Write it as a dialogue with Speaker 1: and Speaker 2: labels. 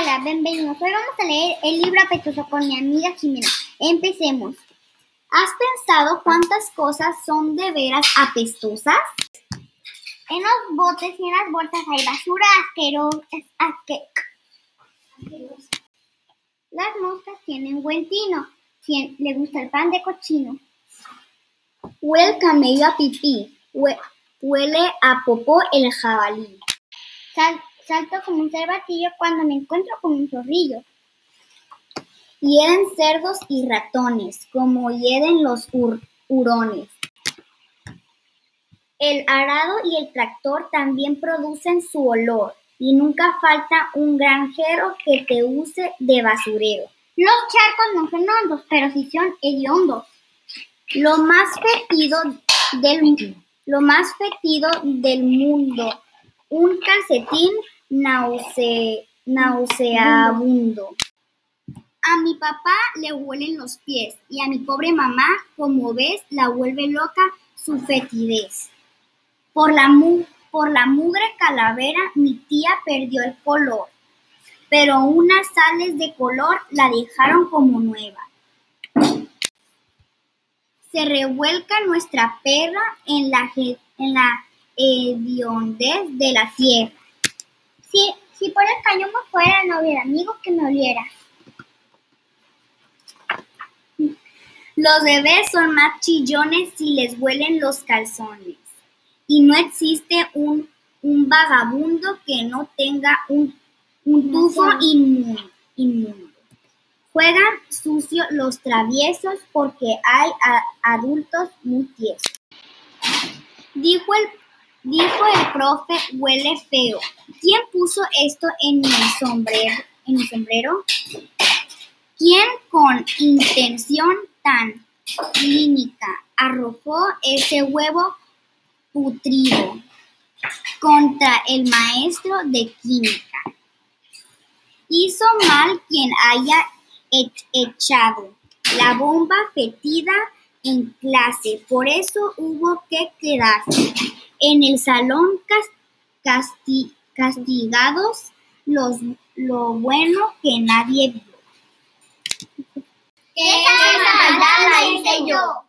Speaker 1: Hola, bienvenidos. Hoy vamos a leer el libro apestoso con mi amiga Jimena. Empecemos. ¿Has pensado cuántas cosas son de veras apestosas? En los botes y en las bolsas hay basura asquerosa. Asque... Las moscas tienen buen tino. ¿Quién le gusta el pan de cochino? Huele el camello a pipí. Huele a popó el jabalí. Sal salto como un cervatillo cuando me encuentro con un zorrillo. Hieden cerdos y ratones, como hieden los hurones. El arado y el tractor también producen su olor, y nunca falta un granjero que te use de basurero. Los charcos no son hondos, pero sí son hediondos. Lo más fetido del, lo más fetido del mundo, un calcetín nauseabundo. A mi papá le huelen los pies y a mi pobre mamá, como ves, la vuelve loca su fetidez. Por la, por la mugre calavera mi tía perdió el color, pero unas sales de color la dejaron como nueva. Se revuelca nuestra perra en la, en la hediondez de la tierra. Si, si por el cañón me fuera, no hubiera amigo que me oliera. Los bebés son más chillones si les huelen los calzones. Y no existe un, un vagabundo que no tenga un, un tufo inmundo. Juegan sucio los traviesos porque hay adultos muy tiesos. Dijo el Dijo el profe, huele feo. ¿Quién puso esto en mi sombrero? ¿Quién con intención tan clínica arrojó ese huevo putrido contra el maestro de química? Hizo mal quien haya echado la bomba fetida en clase, por eso hubo que quedarse en el salón castigados los, lo bueno que nadie vio.
Speaker 2: la hice yo.